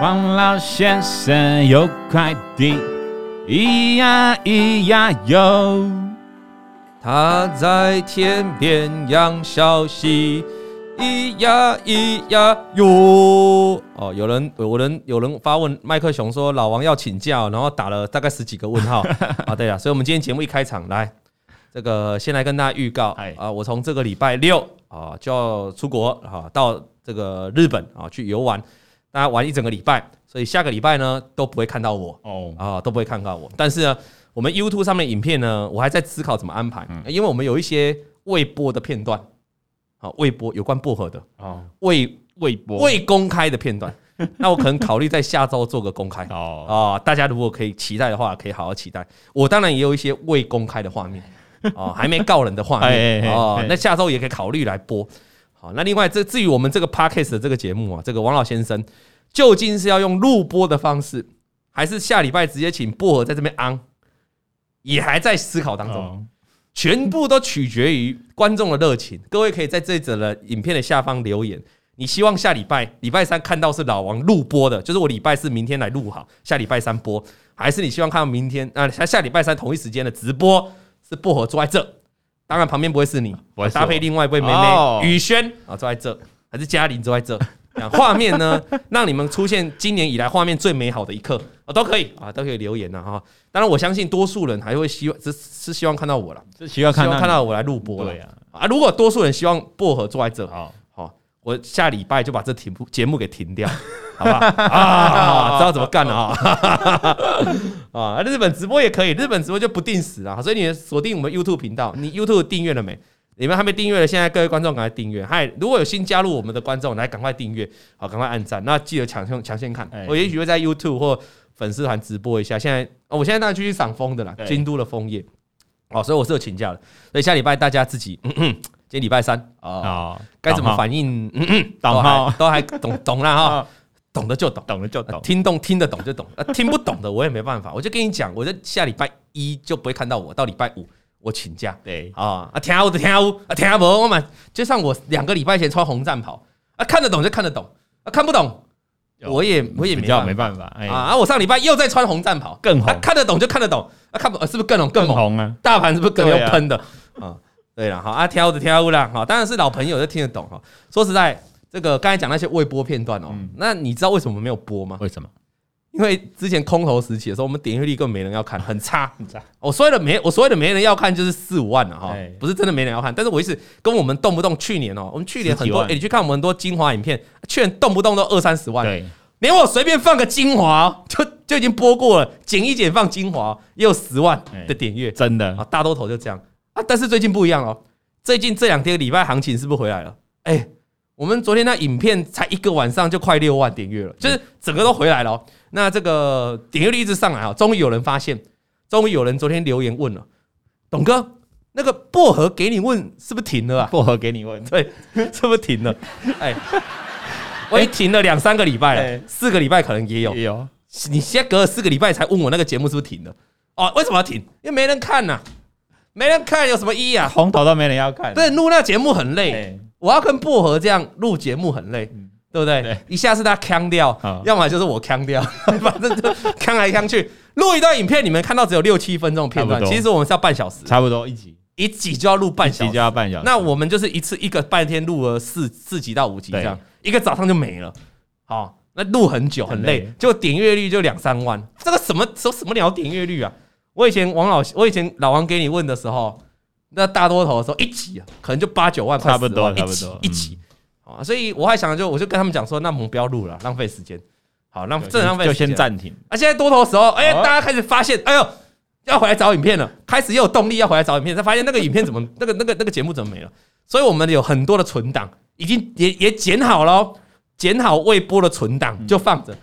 王老先生有块地，咿呀咿呀哟，他在天边养小溪，咿呀咿呀哟。哦，有人有人有人发问麦克熊说老王要请假，然后打了大概十几个问号 啊。对了，所以我们今天节目一开场来，这个先来跟大家预告啊，我从这个礼拜六啊就要出国啊，到这个日本啊去游玩。大家玩一整个礼拜，所以下个礼拜呢都不会看到我。哦。啊，都不会看到我。但是呢，我们 YouTube 上面影片呢，我还在思考怎么安排，因为我们有一些未播的片段，好未播有关薄荷的。哦，未未播。未公开的片段，那我可能考虑在下周做个公开。哦。啊，大家如果可以期待的话，可以好好期待。我当然也有一些未公开的画面哦，还没告人的画面。哦，那下周也可以考虑来播。好，那另外这至于我们这个 Podcast 的这个节目啊，这个王老先生究竟是要用录播的方式，还是下礼拜直接请薄荷在这边安，也还在思考当中，全部都取决于观众的热情。各位可以在这则的影片的下方留言，你希望下礼拜礼拜三看到是老王录播的，就是我礼拜四明天来录好，下礼拜三播，还是你希望看到明天啊下下礼拜三同一时间的直播是薄荷坐在这？当然，旁边不会是你，我。搭配另外一位妹妹雨轩啊，坐在这，还是嘉玲坐在这，画面呢，让你们出现今年以来画面最美好的一刻。啊，都可以啊，都可以留言的哈。当然，我相信多数人还会希望是是希望看到我了，是希望看到看到我来录播了啊。如果多数人希望薄荷坐在这，好，好，我下礼拜就把这节目节目给停掉。好不好啊？知道怎么干了啊？啊，日本直播也可以，日本直播就不定时啊，所以你锁定我们 YouTube 频道，你 YouTube 订阅了没？你们还没订阅的，现在各位观众赶快订阅。嗨，如果有新加入我们的观众，来赶快订阅，好，赶快按赞，那记得抢先抢先看。我也许会在 YouTube 或粉丝团直播一下。现在，我现在当然继续赏枫的啦，京都的枫叶。哦，所以我是有请假的，所以下礼拜大家自己。今天礼拜三啊，该怎么反应？懂哈都还懂懂了哈。懂得就懂，懂了就懂，听懂听得懂就懂，啊，听不懂的我也没办法，我就跟你讲，我在下礼拜一就不会看到我，到礼拜五我请假，对。啊，啊听我的听我啊听不我嘛就像我两个礼拜前穿红战袍啊，看得懂就看得懂啊，看不懂我也我也没没办法啊，我上礼拜又在穿红战袍，更红，看得懂就看得懂啊，看不懂是不是更红？更红啊？大盘是不是更要喷的？啊？对了，好啊，听我的听我啦，好，当然是老朋友就听得懂哈，说实在。这个刚才讲那些未播片段哦，那你知道为什么没有播吗？为什么？因为之前空头时期的时候，我们点阅率根本没人要看，很差，很差。我所谓的没，我所谓的没人要看，就是四五万了哈，不是真的没人要看。但是我意思跟我们动不动去年哦，我们去年很多，哎，你去看我们很多精华影片，去年动不动都二三十万，连我随便放个精华 就就已经播过了，剪一剪放精华也有十万的点阅，真的啊，大多头就这样啊。但是最近不一样哦，最近这两天礼拜行情是不是回来了？哎。我们昨天那影片才一个晚上就快六万点阅了，就是整个都回来了。那这个点阅率一直上来啊，终于有人发现，终于有人昨天留言问了，董哥，那个薄荷给你问是不是停了啊？薄荷给你问，对，是不是停了？哎，我已经停了两三个礼拜了，四个礼拜可能也有。也有，你现在隔了四个礼拜才问我那个节目是不是停了？哦，为什么要停？因为没人看呐，没人看有什么意义啊？红头都没人要看。对，录那个节目很累。我要跟薄荷这样录节目很累，对不对？一下是他腔掉，要么就是我腔掉，反正就腔来腔去。录一段影片，你们看到只有六七分钟片段，其实我们是要半小时，差不多一集，一集就要录半小时，就要半小时。那我们就是一次一个半天录了四四集到五集这样，一个早上就没了。好，那录很久很累，就点阅率就两三万，这个什么什什么鸟点阅率啊？我以前王老，我以前老王给你问的时候。那大多头的时候，一集啊，可能就八九万块，差不多，差不多一集啊。所以我还想，就我就跟他们讲说，那我们不要录了，浪费时间。好，浪真的浪费，就先暂停。啊，现在多头的时候，哎，大家开始发现，哎呦，要回来找影片了，开始又有动力要回来找影片，才发现那个影片怎么，那个那个那个节目怎么没了？所以我们有很多的存档，已经也也剪好了，剪好未播的存档就放着，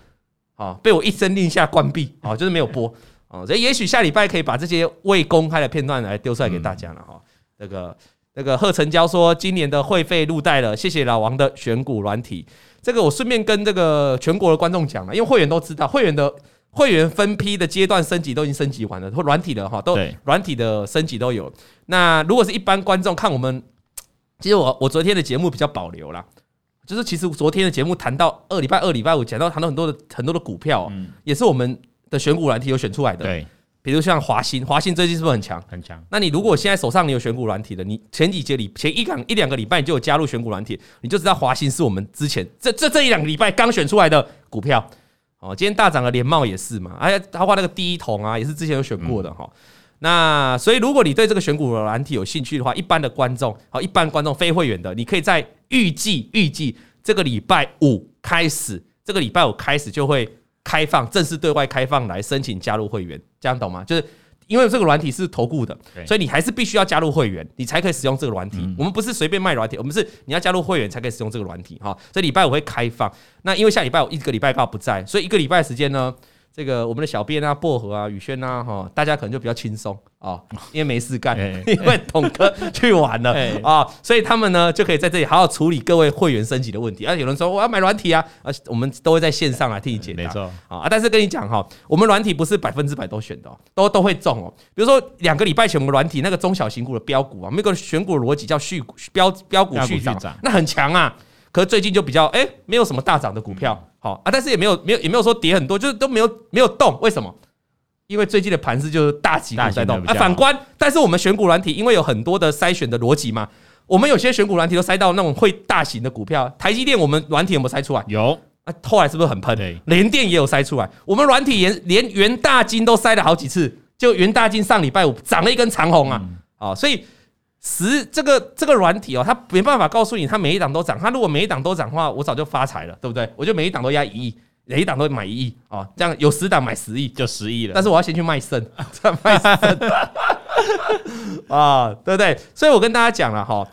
啊，被我一声令下关闭，啊，就是没有播。哦，所以也许下礼拜可以把这些未公开的片段来丢出来给大家了哈。那个那个贺成交说，今年的会费入袋了，谢谢老王的选股软体。这个我顺便跟这个全国的观众讲了，因为会员都知道，会员的会员分批的阶段升级都已经升级完了，或软体的哈，都软体的升级都有。那如果是一般观众看我们，其实我我昨天的节目比较保留啦，就是其实昨天的节目谈到二礼拜二礼拜五讲到谈到很多的很多的股票，嗯，也是我们的选股软体有选出来的，对，比如像华新，华新最近是不是很强？很强。那你如果现在手上你有选股软体的，你前几节里前一两一两个礼拜你就有加入选股软体，你就知道华新是我们之前这这这一两个礼拜刚选出来的股票。哦，今天大涨的联茂也是嘛，而且包括那个第一桶啊，也是之前有选过的哈。嗯那所以，如果你对这个选股软体有兴趣的话，一般的观众，好，一般观众非会员的，你可以在预计预计这个礼拜五开始，这个礼拜五开始就会开放正式对外开放来申请加入会员，这样懂吗？就是因为这个软体是投顾的，所以你还是必须要加入会员，你才可以使用这个软体。我们不是随便卖软体，我们是你要加入会员才可以使用这个软体哈。这礼拜五会开放，那因为下礼拜我一个礼拜刚好不在，所以一个礼拜的时间呢。这个我们的小编啊，薄荷啊，宇轩啊，哈，大家可能就比较轻松啊，因为没事干，因为董哥去玩了啊，所以他们呢就可以在这里好好处理各位会员升级的问题。啊，有人说我要买软体啊，啊，我们都会在线上来替你解答，没错啊。但是跟你讲哈，我们软体不是百分之百都选的，都都会中哦。比如说两个礼拜前我们软体那个中小型股的标股啊，那个选股逻辑叫续标标股续涨，那很强啊。可是最近就比较哎，没有什么大涨的股票。好啊，但是也没有没有也没有说跌很多，就是都没有没有动。为什么？因为最近的盘势就是大型股在动啊。反观，但是我们选股软体，因为有很多的筛选的逻辑嘛，我们有些选股软体都筛到那种会大型的股票。台积电，我们软体有没有筛出来？有啊，后来是不是很喷？联电也有筛出来。我们软体连连元大金都筛了好几次，就元大金上礼拜五涨了一根长红啊！啊，所以。十这个这个软体哦，它没办法告诉你它每一档都涨。它如果每一档都涨的话，我早就发财了，对不对？我就每一档都压一亿，每一档都买一亿啊，这样有十档买十亿就十亿了。但是我要先去卖肾，卖 肾啊，对不对？所以我跟大家讲了哈，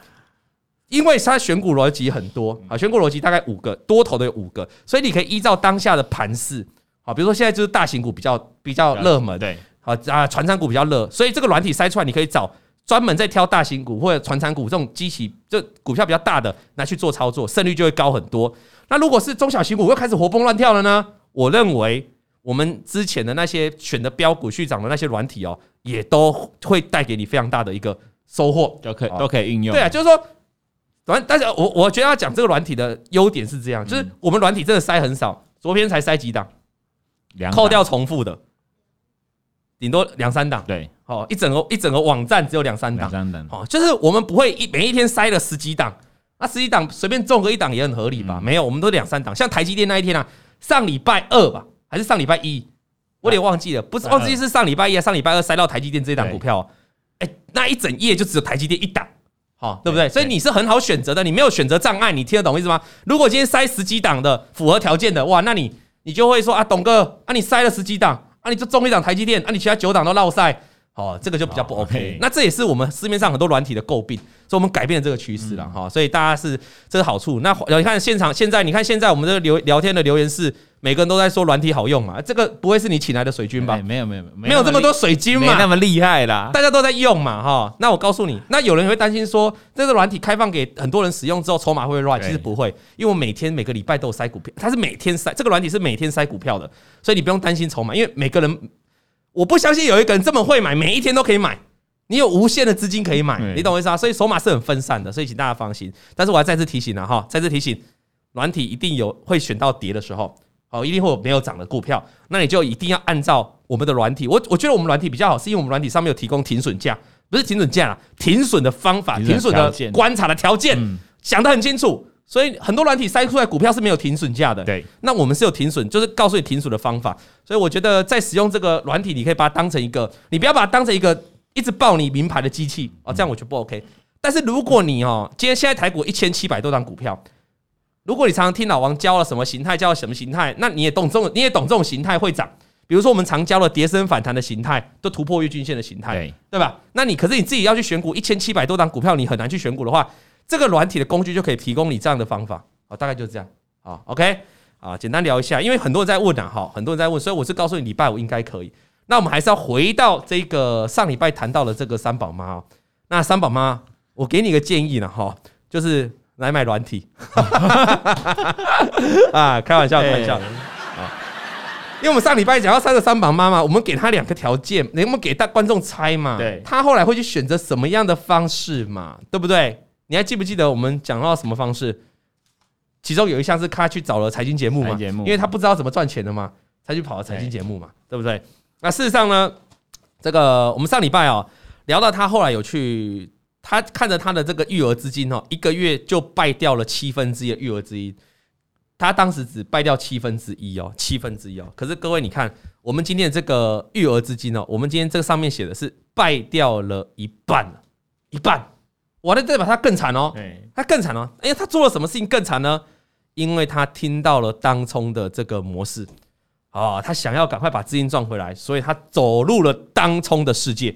因为它选股逻辑很多啊，选股逻辑大概五个，多头的有五个，所以你可以依照当下的盘势啊，比如说现在就是大型股比较比较热门，对，好啊，传产股比较热，所以这个软体筛出来，你可以找。专门在挑大型股或者传产股这种机器，就股票比较大的拿去做操作，胜率就会高很多。那如果是中小型股又开始活蹦乱跳了呢？我认为我们之前的那些选的标股续涨的那些软体哦，也都会带给你非常大的一个收获，都可以都可以运用。对啊，就是说，反正大家我我觉得要讲这个软体的优点是这样，就是我们软体真的筛很少，昨天才筛几档，扣掉重复的，顶多两三档。对。哦，一整个一整个网站只有两三档，哦，就是我们不会一每一天塞了十几档，那十几档随便中个一档也很合理吧？没有，我们都两三档。像台积电那一天啊，上礼拜二吧，还是上礼拜一，我有点忘记了，不是忘记是上礼拜一啊，上礼拜二塞到台积电这一档股票，哎，那一整夜就只有台积电一档，好，对不对？所以你是很好选择的，你没有选择障碍，你听得懂意思吗？如果今天塞十几档的符合条件的，哇，那你你就会说啊，董哥啊，你塞了十几档啊，你就中一档台积电啊，你其他九档都落赛。哦，这个就比较不 OK，那这也是我们市面上很多软体的诟病，所以我们改变了这个趋势了哈。所以大家是这是好处。那你看现场现在，你看现在我们这个留聊天的留言是，每个人都在说软体好用嘛？这个不会是你请来的水军吧？没有没有没有，没有这么多水军嘛？没那么厉害啦，大家都在用嘛哈。那我告诉你，那有人会担心说，这个软体开放给很多人使用之后，筹码会不会乱？其实不会，因为我每天每个礼拜都有塞股票，它是每天塞，这个软体是每天塞股票的，所以你不用担心筹码，因为每个人。我不相信有一个人这么会买，每一天都可以买。你有无限的资金可以买，你懂我意思啊？所以筹码是很分散的，所以请大家放心。但是我要再次提醒了哈，再次提醒，软体一定有会选到跌的时候，哦，一定会有没有涨的股票，那你就一定要按照我们的软体。我我觉得我们软体比较好，是因为我们软体上面有提供停损价，不是停损价啊，停损的方法，停损的观察的条件，想得很清楚。所以很多软体筛出来股票是没有停损价的，对。那我们是有停损，就是告诉你停损的方法。所以我觉得在使用这个软体，你可以把它当成一个，你不要把它当成一个一直报你名牌的机器哦，这样我觉得不 OK。但是如果你哦，今天现在台股一千七百多张股票，如果你常常听老王教了什么形态，教了什么形态，那你也懂这种，你也懂这种形态会涨。比如说我们常教了跌升反弹的形态，都突破月均线的形态，对对吧？那你可是你自己要去选股，一千七百多张股票，你很难去选股的话。这个软体的工具就可以提供你这样的方法啊，大概就是这样啊，OK 啊，简单聊一下，因为很多人在问啊，哈，很多人在问，所以我是告诉你礼拜五应该可以。那我们还是要回到这个上礼拜谈到的这个三宝妈。那三宝妈，我给你一个建议呢，哈，就是来买软体 啊，开玩笑，开玩笑啊，因为我们上礼拜讲到三个三宝妈嘛，我们给她两个条件，能不能给大观众猜嘛？对，她后来会去选择什么样的方式嘛？对不对？你还记不记得我们讲到什么方式？其中有一项是他去找了财经节目嘛，节目因为他不知道怎么赚钱的嘛，才去跑了财经节目嘛，对不对？那事实上呢，这个我们上礼拜哦聊到他后来有去，他看着他的这个育儿资金哦，一个月就败掉了七分之一的育儿资金，他当时只败掉七分之一哦，七分之一哦。可是各位你看，我们今天的这个育儿资金哦，我们今天这个上面写的是败掉了一半，一半，我的代表他更惨哦，他更惨哦，哎，他做了什么事情更惨呢？因为他听到了当冲的这个模式，啊，他想要赶快把资金赚回来，所以他走入了当冲的世界。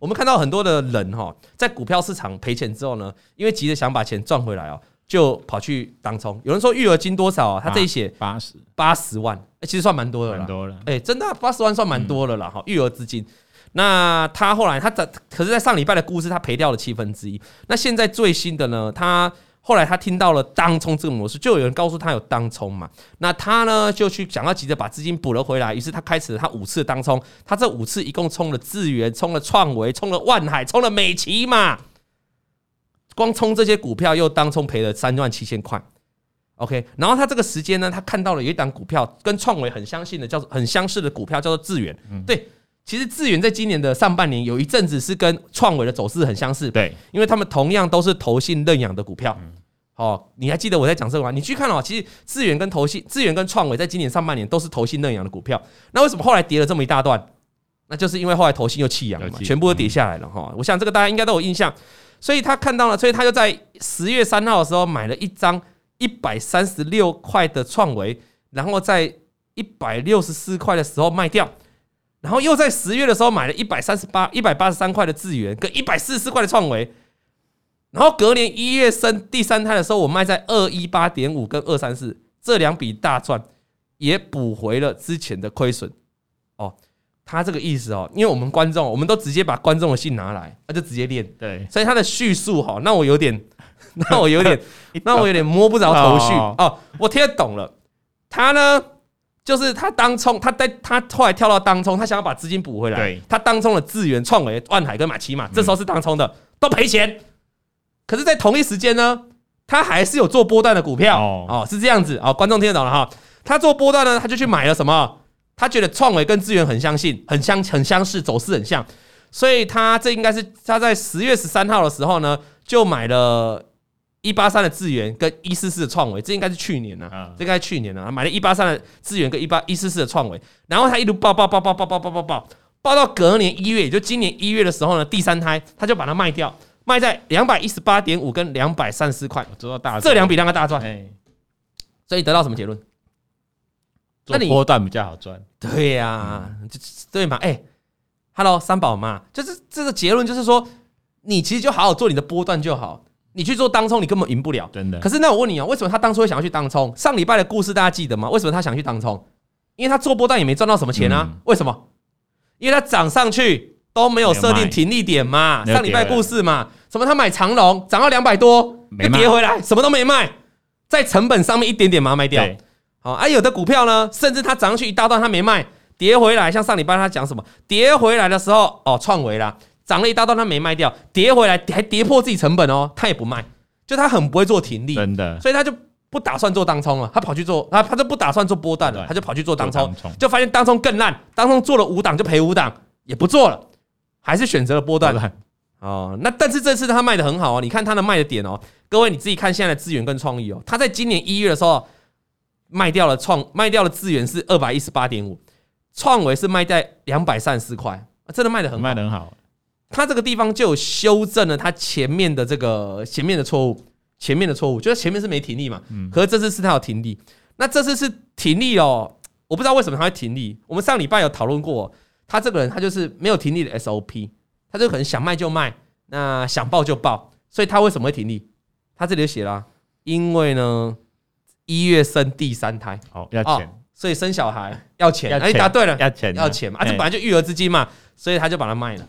我们看到很多的人哈，在股票市场赔钱之后呢，因为急着想把钱赚回来哦，就跑去当冲。有人说育儿金多少啊？他这一写八十八十万，其实算蛮多的了，蛮多了。哎，真的八十万算蛮多了了哈，育儿资金。那他后来他在，可是，在上礼拜的故事，他赔掉了七分之一。那现在最新的呢，他。后来他听到了当冲这个模式，就有人告诉他有当冲嘛，那他呢就去想要急着把资金补了回来，于是他开始了他五次的当冲，他这五次一共冲了智源，冲了创维，冲了万海，冲了美琪嘛，光冲这些股票又当冲赔了三万七千块，OK，然后他这个时间呢，他看到了有一档股票跟创维很相信的，叫做很相似的股票，叫做智原，对。其实智源在今年的上半年有一阵子是跟创维的走势很相似，对，因为他们同样都是投信认养的股票。哦，你还记得我在讲这个吗？你去看哦，其实智源跟投信、智源跟创维在今年上半年都是投信认养的股票。那为什么后来跌了这么一大段？那就是因为后来投信又弃养了嘛，全部都跌下来了哈。我想这个大家应该都有印象。所以他看到了，所以他就在十月三号的时候买了一张一百三十六块的创维，然后在一百六十四块的时候卖掉。然后又在十月的时候买了一百三十八、一百八十三块的智元，跟一百四十四块的创维。然后隔年一月生第三胎的时候，我卖在二一八点五跟二三四这两笔大赚，也补回了之前的亏损。哦，他这个意思哦，因为我们观众，我们都直接把观众的信拿来，那就直接练。对，所以他的叙述哈，那我有点，那我有点，那我有点摸不着头绪。哦，我听得懂了，他呢？就是他当冲，他在他后来跳到当冲，他想要把资金补回来。对，他当冲了智源、创维、万海跟马奇马，这时候是当冲的，都赔钱。可是，在同一时间呢，他还是有做波段的股票哦，是这样子哦。观众听得懂了哈？他做波段呢，他就去买了什么？他觉得创维跟资源很相信，很相很相似，走势很像，所以他这应该是他在十月十三号的时候呢，就买了。一八三的智源跟一四四的创维，这应该是去年了，这应该是去年了。买了一八三的智源跟一八一四四的创维，然后他一路爆爆爆爆爆爆爆爆爆，爆到隔年一月，也就今年一月的时候呢，第三胎他就把它卖掉，卖在两百一十八点五跟两百三十四块，做到大这两笔两个大赚，所以得到什么结论？做波段比较好赚，对呀，对嘛？哎，Hello 三宝嘛，就是这个结论，就是说你其实就好好做你的波段就好。你去做当冲，你根本赢不了，真的。可是那我问你啊，为什么他当初会想要去当冲？上礼拜的故事大家记得吗？为什么他想去当冲？因为他做波段也没赚到什么钱啊。为什么？因为他涨上去都没有设定停利点嘛。上礼拜故事嘛，什么他买长龙涨到两百多，又跌回来，什么都没卖，在成本上面一点点把它卖掉。好，而有的股票呢，甚至它涨上去一大段，它没卖，跌回来，像上礼拜他讲什么？跌回来的时候，哦，创维啦。涨了一大段，他没卖掉，跌回来还跌破自己成本哦，他也不卖，就他很不会做停利，真的，所以他就不打算做当冲了，他跑去做，他他就不打算做波段了，他就跑去做当冲，就发现当冲更烂，当冲做了五档就赔五档，也不做了，还是选择了波段哦。那但是这次他卖的很好哦，你看他的卖的点哦，各位你自己看现在的资源跟创意哦，他在今年一月的时候卖掉了创卖掉了资源是二百一十八点五，创维是卖在两百三十四块，真的卖的很卖的很好。他这个地方就有修正了他前面的这个前面的错误，前面的错误就是前面是没停利嘛，可是这次是他有停利，那这次是停利哦，我不知道为什么他会停利。我们上礼拜有讨论过，他这个人他就是没有停利的 SOP，他就可能想卖就卖，那想爆就爆，所以他为什么会停利？他这里就写了，因为呢一月生第三胎，哦要钱，所以生小孩要钱，哎答对了，要钱要钱嘛，啊这本来就育儿资金嘛，所以他就把它卖了。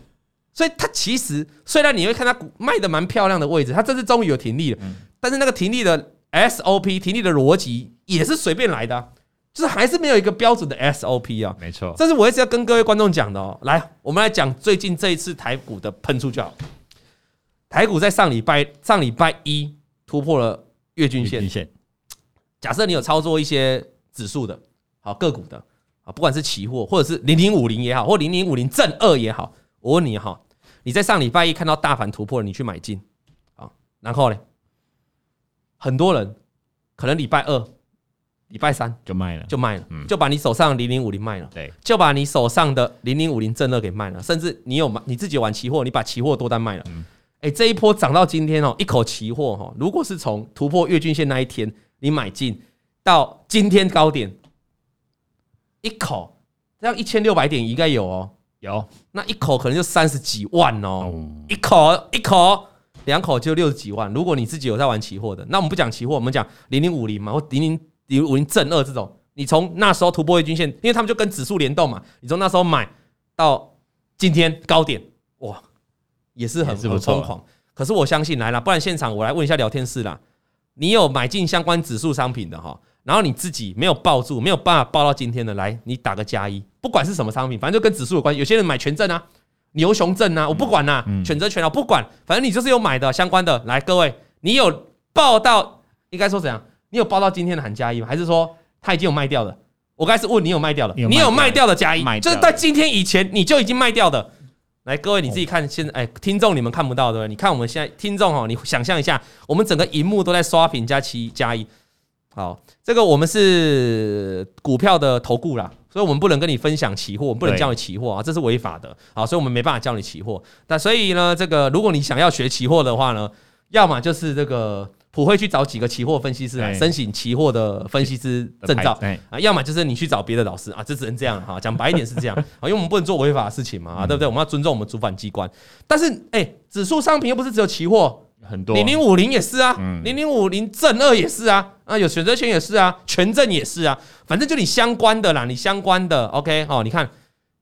所以它其实虽然你会看它股卖的蛮漂亮的位置，它这次终于有停利了，但是那个停利的 SOP 停利的逻辑也是随便来的，就是还是没有一个标准的 SOP 啊。没错，这是我一直要跟各位观众讲的哦。来，我们来讲最近这一次台股的喷出就好。台股在上礼拜上礼拜一突破了月均线。假设你有操作一些指数的，好个股的啊，不管是期货或者是零零五零也好，或零零五零正二也好，我问你哈，你在上礼拜一看到大盘突破了，你去买进啊，然后呢，很多人可能礼拜二、礼拜三就卖了，就卖了，就把你手上零零五零卖了，对，就把你手上的零零五零正二给卖了，甚至你有买你自己玩期货，你把期货多单卖了，哎，这一波涨到今天哦，一口期货哈，如果是从突破月均线那一天。你买进到今天高点，一口这样一千六百点应该有哦，有那一口可能就三十几万哦，一口一口两口就六十几万。如果你自己有在玩期货的，那我们不讲期货，我们讲零零五零嘛，或零零零五零正二这种，你从那时候突破月均线，因为他们就跟指数联动嘛，你从那时候买到今天高点，哇，也是很很疯狂。可是我相信来了，不然现场我来问一下聊天室啦。你有买进相关指数商品的哈，然后你自己没有抱住，没有办法抱到今天的，来你打个加一，不管是什么商品，反正就跟指数有关系。有些人买权证啊、牛熊证啊，我不管呐，选择权啊，不管，反正你就是有买的相关的。来，各位，你有报到，应该说怎样？你有报到今天的喊加一吗？还是说他已经有卖掉的？我刚才是问你有卖掉的，你有卖掉的加一，就是在今天以前你就已经卖掉的。来，各位你自己看，现在哎，听众你们看不到对不对？你看我们现在听众哦，你想象一下，我们整个荧幕都在刷屏加七加一。好，这个我们是股票的投顾啦，所以我们不能跟你分享期货，我们不能教你期货啊，这是违法的。好，所以我们没办法教你期货。那所以呢，这个如果你想要学期货的话呢，要么就是这个。普惠去找几个期货分析师来申请期货的分析师证照啊，要么就是你去找别的老师啊，这只能这样哈。讲白一点是这样 啊，因为我们不能做违法的事情嘛啊，对不对？我们要尊重我们主管机关。但是哎，指数商品又不是只有期货，很多零零五零也是啊，零零五零正二也是啊，啊有选择权也是啊，权证也是啊，反正就你相关的啦，你相关的 OK 哦，你看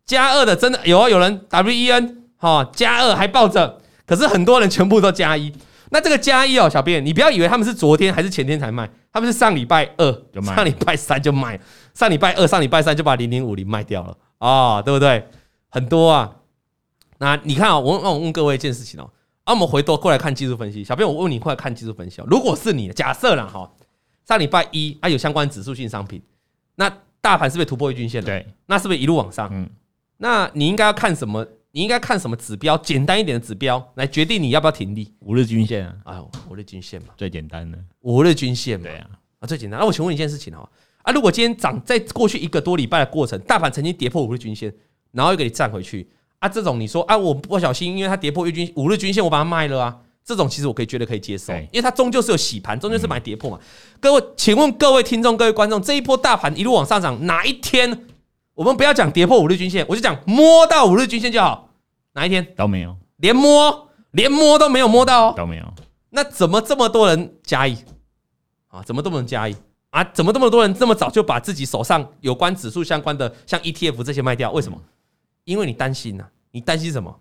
加二的真的有啊，有人 WEN 哈加二还抱着，可是很多人全部都加一。那这个加一哦，小编，你不要以为他们是昨天还是前天才卖，他们是上礼拜二上礼拜三就卖，上礼拜二、上礼拜三就把零零五零卖掉了啊、哦，对不对？很多啊。那你看啊、哦，我我问各位一件事情哦，啊，我们回头过来看技术分析，小编，我问你过来看技术分析哦。如果是你，假设了哈，上礼拜一啊有相关指数性商品，那大盘是不是突破月均线了？对，那是不是一路往上？嗯，那你应该要看什么？你应该看什么指标？简单一点的指标来决定你要不要停利。五日均线啊，啊，五日均线嘛，最简单的五日均线嘛，对啊，啊，最简单。那我请问一件事情哦，啊，如果今天涨在过去一个多礼拜的过程，大盘曾经跌破五日均线，然后又给你站回去，啊，这种你说啊，我不小心，因为它跌破月均五日均线，我把它卖了啊，这种其实我可以觉得可以接受，因为它终究是有洗盘，终究是买跌破嘛。各位，请问各位听众、各位观众，这一波大盘一路往上涨，哪一天？我们不要讲跌破五日均线，我就讲摸到五日均线就好。哪一天都没有，连摸连摸都没有摸到哦，都没有。那怎么这么多人加一啊？怎么这么多人加一啊？怎么这么多人这么早就把自己手上有关指数相关的，像 ETF 这些卖掉？为什么？因为你担心呐。你担心什么？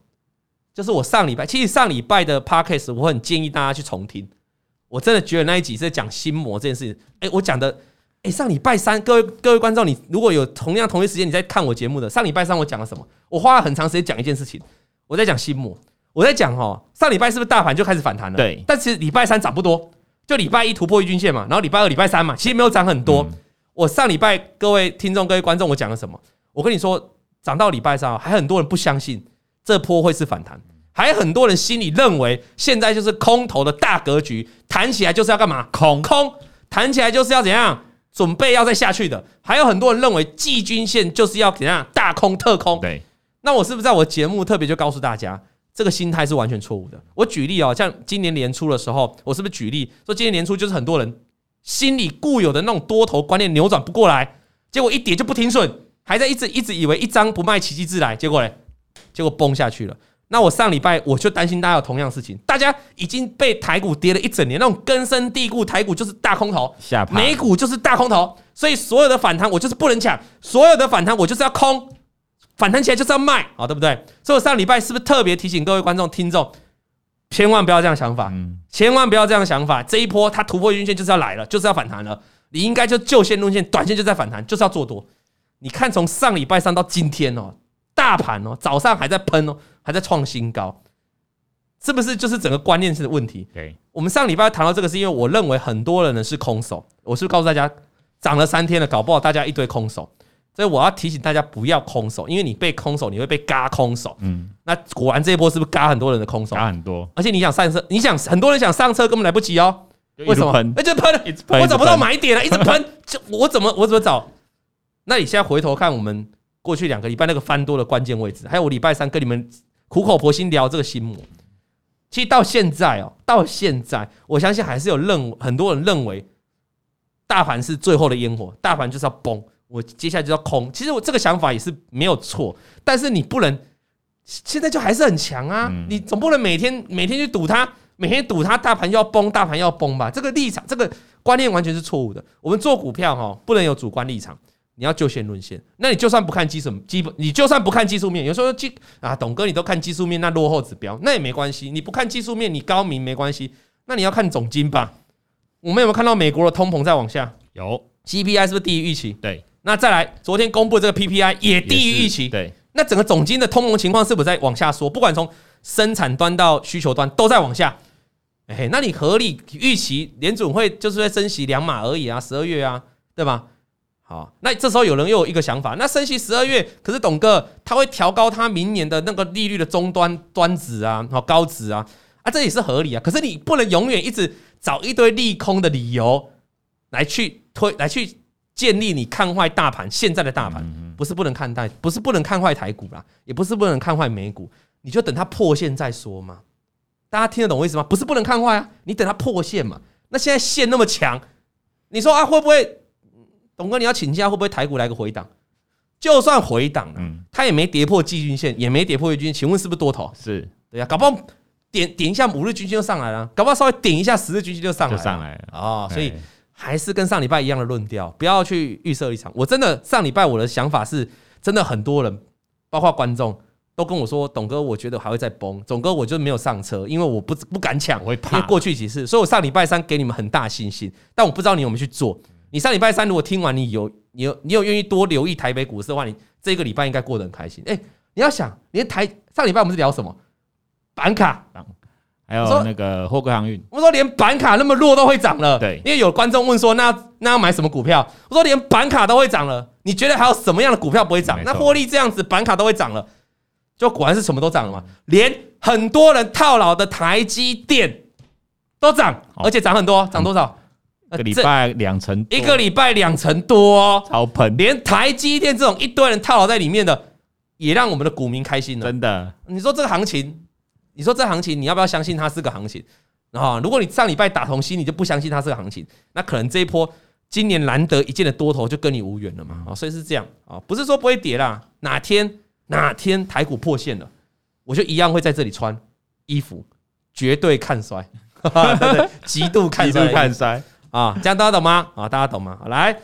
就是我上礼拜，其实上礼拜的 Podcast 我很建议大家去重听。我真的觉得那一集是讲心魔这件事情。哎，我讲的。哎，上礼拜三，各位各位观众，你如果有同样同一时间你在看我节目的，上礼拜三我讲了什么？我花了很长时间讲一件事情，我在讲心魔，我在讲哦，上礼拜是不是大盘就开始反弹了？对。但其实礼拜三涨不多，就礼拜一突破一均线嘛，然后礼拜二、礼拜三嘛，其实没有涨很多。我上礼拜各位听众、各位观众，我讲了什么？我跟你说，涨到礼拜三，还很多人不相信这波会是反弹，还很多人心里认为现在就是空头的大格局，弹起来就是要干嘛？空空，弹起来就是要怎样？准备要再下去的，还有很多人认为季均线就是要怎样大空特空。对，那我是不是在我节目特别就告诉大家，这个心态是完全错误的？我举例哦，像今年年初的时候，我是不是举例说，今年年初就是很多人心里固有的那种多头观念扭转不过来，结果一跌就不停损，还在一直一直以为一张不卖奇迹自来，结果嘞，结果崩下去了。那我上礼拜我就担心大家有同样的事情，大家已经被台股跌了一整年，那种根深蒂固，台股就是大空头，美股就是大空头，所以所有的反弹我就是不能抢，所有的反弹我就是要空，反弹起来就是要卖，好，对不对？所以我上礼拜是不是特别提醒各位观众听众，千万不要这样想法，千万不要这样想法，这一波它突破均线就是要来了，就是要反弹了，你应该就就线路线，短线就在反弹，就是要做多。你看从上礼拜三到今天哦。大盘哦，早上还在喷哦，还在创新高，是不是就是整个观念是的问题？对，我们上礼拜谈到这个，是因为我认为很多人呢是空手。我是不是告诉大家，涨了三天了，搞不好大家一堆空手。所以我要提醒大家不要空手，因为你被空手，你会被嘎空手。嗯，那果然这一波是不是嘎很多人的空手？嘎很多，而且你想上车，你想很多人想上车根本来不及哦。为什么？那就 喷，我找不到买点了，一直喷，就我怎么我怎么找？那你现在回头看我们过去两个礼拜那个翻多的关键位置，还有我礼拜三跟你们苦口婆心聊这个心魔，其实到现在哦，到现在我相信还是有认很多人认为大盘是最后的烟火，大盘就是要崩。我接下来就要空，其实我这个想法也是没有错，但是你不能现在就还是很强啊！你总不能每天每天去赌它，每天赌它大盘要崩，大盘要崩吧？这个立场，这个观念完全是错误的。我们做股票哈，不能有主观立场，你要就线论线。那你就算不看基本基本，你就算不看技术面，有时候技啊，董哥你都看技术面，那落后指标那也没关系。你不看技术面，你高明没关系。那你要看总经吧？我们有没有看到美国的通膨在往下？有，CPI 是不是低于预期？对。那再来，昨天公布的这个 PPI 也低于预期，对。那整个总经的通膨情况是不是在往下说？不管从生产端到需求端都在往下。哎，那你合理预期联准会就是会升息两码而已啊，十二月啊，对吧？好，那这时候有人又有一个想法，那升息十二月，可是董哥他会调高他明年的那个利率的终端端值啊，好高值啊，啊，这也是合理啊。可是你不能永远一直找一堆利空的理由来去推来去。建立你看坏大盘，现在的大盘不是不能看待，不是不能看坏台股啦，也不是不能看坏美股，你就等它破线再说嘛。大家听得懂我意思吗？不是不能看坏啊，你等它破线嘛。那现在线那么强，你说啊会不会？董哥你要请假会不会台股来个回档？就算回档了，它也没跌破季均线，也没跌破月均线，请问是不是多头？是对呀，搞不好点点一下五日均线就上来了，搞不好稍微点一下十日均线就上来了，就上来了啊，所以。还是跟上礼拜一样的论调，不要去预设立场。我真的上礼拜我的想法是，真的很多人，包括观众，都跟我说，董哥，我觉得还会再崩。总哥，我就没有上车，因为我不不敢抢，我会怕。因为过去几次，所以我上礼拜三给你们很大信心，但我不知道你有没有去做。你上礼拜三如果听完，你有你有你有愿意多留意台北股市的话，你这个礼拜应该过得很开心。哎，你要想，连台上礼拜我们是聊什么？板卡。还有那个货柜航运，我说连板卡那么弱都会涨了，对，因为有观众问说，那那要买什么股票？我说连板卡都会涨了，你觉得还有什么样的股票不会涨？那获利这样子，板卡都会涨了，就果然是什么都涨了嘛。连很多人套牢的台积电都涨，而且涨很多，涨多少？一个礼拜两成，一个礼拜两成多，超喷！连台积电这种一堆人套牢在里面的，也让我们的股民开心了。真的，你说这个行情？你说这行情，你要不要相信它是个行情？啊，如果你上礼拜打从心你就不相信它是个行情，那可能这一波今年难得一见的多头就跟你无缘了嘛。啊，所以是这样啊，不是说不会跌啦，哪天哪天台股破线了，我就一样会在这里穿衣服，绝对看衰，对 对，极度看衰，看衰啊，这样大家懂吗？啊，大家懂吗？来，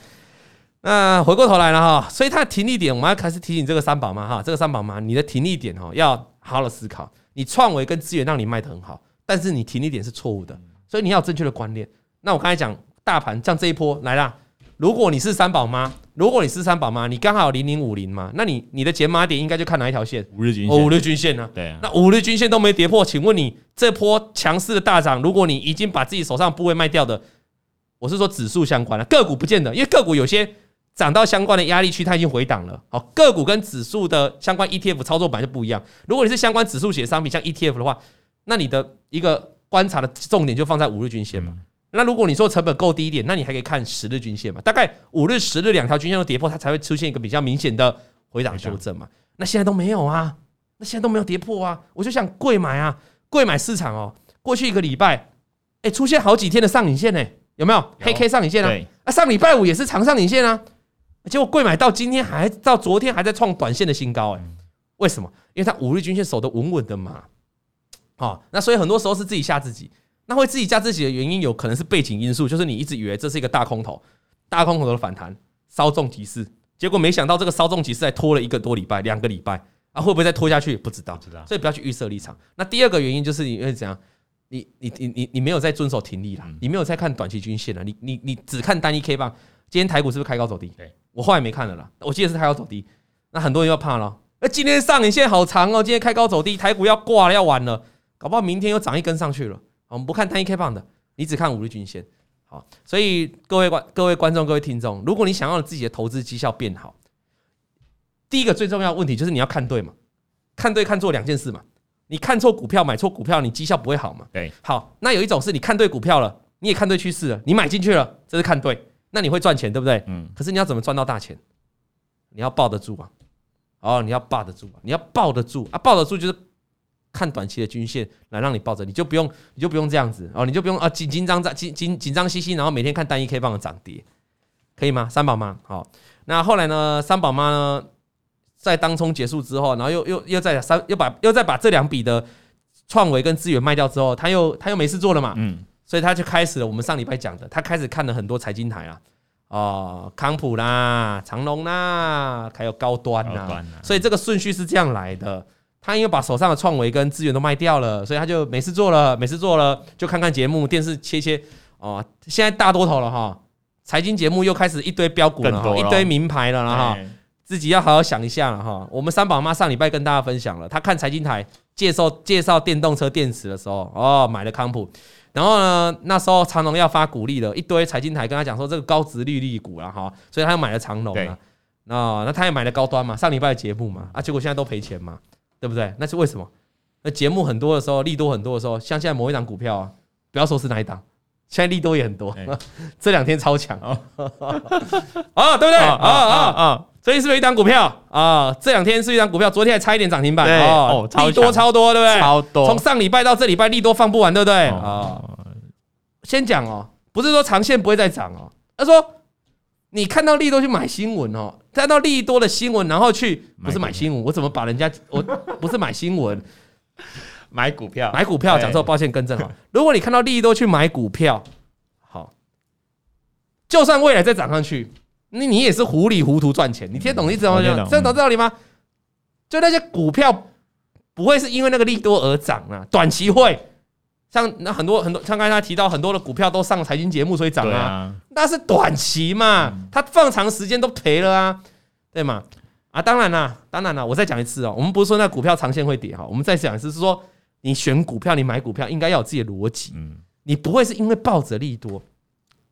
那回过头来了哈，所以它的停利点，我们要开始提醒这个三宝妈哈，这个三宝妈，你的停利点哈，要好好的思考。你创维跟资源让你卖得很好，但是你停利点是错误的，所以你要有正确的观念。那我刚才讲大盘像这一波来啦，如果你是三宝妈，如果你是三宝妈，你刚好零零五零嘛，那你你的减码点应该就看哪一条线？五日均线。哦，五日均线呢？对啊。那五日均线都没跌破，请问你这波强势的大涨，如果你已经把自己手上部位卖掉的，我是说指数相关的个股不见得，因为个股有些。涨到相关的压力区，它已经回档了。好，个股跟指数的相关 ETF 操作本来就不一样。如果你是相关指数型商品，像 ETF 的话，那你的一个观察的重点就放在五日均线嘛。那如果你说成本够低一点，那你还可以看十日均线嘛。大概五日、十日两条均线都跌破，它才会出现一个比较明显的回档修正嘛。那现在都没有啊，那现在都没有跌破啊。我就想贵买啊，贵买市场哦，过去一个礼拜，哎，出现好几天的上影线呢，有没有？黑 K 上影线啊？啊，上礼拜五也是长上影线啊。结果贵买到今天还到昨天还在创短线的新高，哎，为什么？因为它五日均线守得稳稳的嘛，好，那所以很多时候是自己吓自己。那会自己吓自己的原因，有可能是背景因素，就是你一直以为这是一个大空头，大空头的反弹，稍纵即逝。结果没想到这个稍纵即逝，还拖了一个多礼拜，两个礼拜啊，会不会再拖下去？不知道，知道。所以不要去预设立场。那第二个原因就是因为怎样？你你你你你没有在遵守停利啦，你没有在看短期均线了，你你你只看单一 K 棒。今天台股是不是开高走低？对，我后来没看了啦。我记得是开高走低，那很多人要怕了。那今天上影线好长哦，今天开高走低，台股要挂了，要完了。搞不好明天又涨一根上去了。我们不看单一 K 棒的，你只看五日均线。好，所以各位观各位观众各位听众，如果你想要自己的投资绩效变好，第一个最重要的问题就是你要看对嘛，看对看错两件事嘛。你看错股票买错股票，你绩效不会好嘛？对。好，那有一种是你看对股票了，你也看对趋势了，你买进去了，这是看对，那你会赚钱，对不对？嗯。可是你要怎么赚到大钱？你要抱得住啊！哦，你要抱得住，你要抱得住啊！抱得住就是。看短期的均线来让你抱着，你就不用，你就不用这样子哦，你就不用啊紧紧张张、紧紧紧张兮兮，然后每天看单一 K 棒的涨跌，可以吗？三宝妈，好，那后来呢？三宝妈呢，在当冲结束之后，然后又又又再三又把又再把这两笔的创维跟资源卖掉之后，他又他又没事做了嘛，嗯，所以他就开始了我们上礼拜讲的，他开始看了很多财经台啊，哦，康普啦、长隆啦，还有高端啦，所以这个顺序是这样来的。他因为把手上的创维跟资源都卖掉了，所以他就没事做了，没事做了，就看看节目，电视切切。哦。现在大多头了哈，财经节目又开始一堆标股了，了。一堆名牌了了哈，自己要好好想一下了哈。我们三宝妈上礼拜跟大家分享了，她看财经台介绍介绍电动车电池的时候，哦，买了康普，然后呢，那时候长隆要发股利了，一堆财经台跟他讲说这个高值利率股了哈，所以他又买了长隆了。那那他也买了高端嘛，上礼拜的节目嘛，啊，结果现在都赔钱嘛。对不对？那是为什么？那节目很多的时候，利多很多的时候，像现在某一档股票啊，不要说是哪一档，现在利多也很多，欸、这两天超强啊，啊，对不对？啊啊啊！所以是不是一档股票啊？这两天是一档股票，昨天还差一点涨停板哦，利多超多，对不对？超多。从上礼拜到这礼拜，利多放不完，对不对？啊，先讲哦，不是说长线不会再涨哦，他说。你看到利多去买新闻哦，看到利多的新闻，然后去不是买新闻，我怎么把人家我不是买新闻，买股票，买股票讲错，抱歉更正哈。如果你看到利多去买股票，好，就算未来再涨上去，那你也是糊里糊涂赚钱。你听懂意思吗？这样懂这道理吗？就那些股票不会是因为那个利多而涨啊，短期会。像那很多很多，像刚才他提到很多的股票都上财经节目，所以涨啊，啊。那是短期嘛，它放长时间都赔了啊，对吗？啊，当然啦，当然啦，我再讲一次哦，我们不是说那股票长线会跌哈，我们再讲一次是说，你选股票，你买股票应该要有自己的逻辑，你不会是因为抱着利多。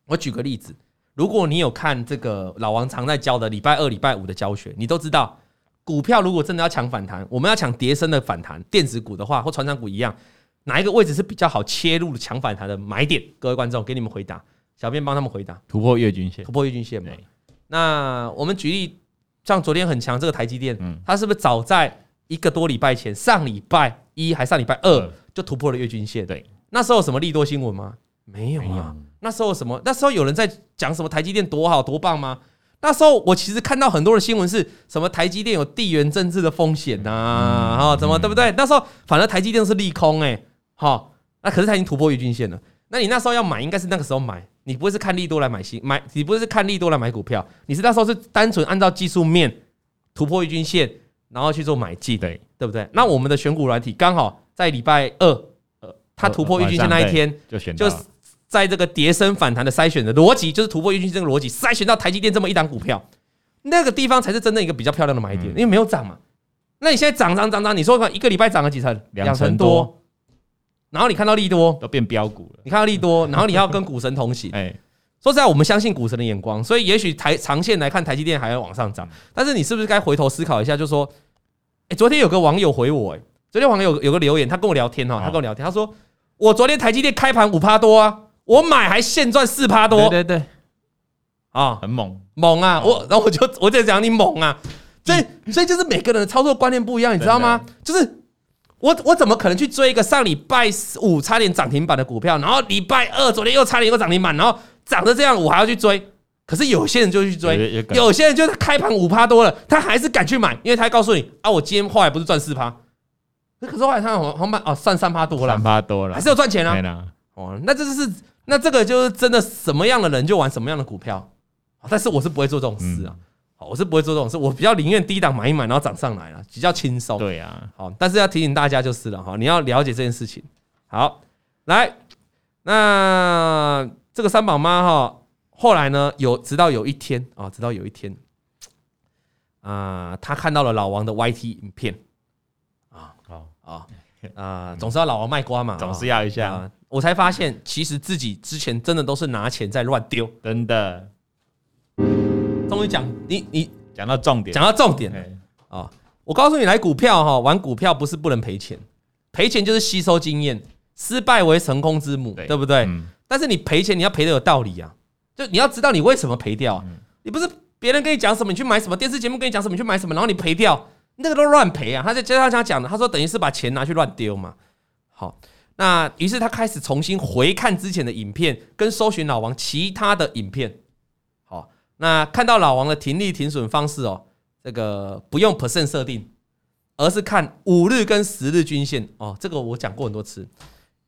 我举个例子，如果你有看这个老王常在教的礼拜二、礼拜五的教学，你都知道，股票如果真的要抢反弹，我们要抢跌升的反弹，电子股的话或传长股一样。哪一个位置是比较好切入的抢反弹的买点？各位观众，给你们回答。小编帮他们回答。突破月均线，突破月均线嘛。那我们举例，像昨天很强这个台积电，它是不是早在一个多礼拜前，上礼拜一还上礼拜二就突破了月均线？对。那时候有什么利多新闻吗？没有啊。那时候什么？那时候有人在讲什么台积电多好多棒吗？那时候我其实看到很多的新闻是什么台积电有地缘政治的风险呐，啊，怎么对不对？那时候反正台积电是利空哎。好，那可是它已经突破月均线了。那你那时候要买，应该是那个时候买，你不会是看利多来买新买，你不会是看利多来买股票，你是那时候是单纯按照技术面突破月均线，然后去做买进，对对不对？那我们的选股软体刚好在礼拜二，呃，它突破预均线那一天，就选就是在这个跌升反弹的筛选的逻辑，就是突破预均线这个逻辑筛选到台积电这么一档股票，那个地方才是真正一个比较漂亮的买点，因为没有涨嘛。那你现在涨涨涨涨，你说一个礼拜涨了几成？两成多。然后你看到利多都变标股了，你看到利多，然后你要跟股神同行。哎，说实在，我们相信股神的眼光，所以也许台长线来看，台积电还要往上涨。但是你是不是该回头思考一下，就说，哎，昨天有个网友回我，哎，昨天网友有有个留言，他跟我聊天哈，他跟我聊天，他说我昨天台积电开盘五趴多啊，我买还现赚四趴多，对对对，啊，很猛猛啊！我然后我就我就讲你猛啊，所以所以就是每个人的操作观念不一样，你知道吗？就是。我我怎么可能去追一个上礼拜五差点涨停板的股票，然后礼拜二昨天又差点又涨停板，然后涨得这样，我还要去追？可是有些人就去追，有些人就是开盘五趴多了，他还是敢去买，因为他告诉你啊，我今天后来不是赚四趴，可是后来他好像买哦，算三趴多了，三趴多了，还是有赚钱啊。哦，那这就是那这个就是真的什么样的人就玩什么样的股票，但是我是不会做这种事啊。我是不会做这种事，我比较宁愿低档买一买，然后涨上来了，比较轻松。对呀，好，但是要提醒大家就是了哈，你要了解这件事情。好，来，那这个三宝妈哈，后来呢，有直到有一天啊，直到有一天啊，他看到了老王的 YT 影片。啊，好啊，啊，总是要老王卖瓜嘛，总是要一下。啊、我才发现，其实自己之前真的都是拿钱在乱丢，真的。终于讲你你讲到重点，讲到重点了。啊！我告诉你，来股票哈，玩股票不是不能赔钱，赔钱就是吸收经验，失败为成功之母，对，对不对？嗯、但是你赔钱，你要赔的有道理啊，就你要知道你为什么赔掉，啊、你不是别人跟你讲什么，你去买什么电视节目跟你讲什么，你去买什么，然后你赔掉。那个都乱赔啊！他在接他讲的，他说等于是把钱拿去乱丢嘛。好，那于是他开始重新回看之前的影片，跟搜寻老王其他的影片。好，那看到老王的停利停损方式哦，这个不用 percent 设定，而是看五日跟十日均线哦。这个我讲过很多次。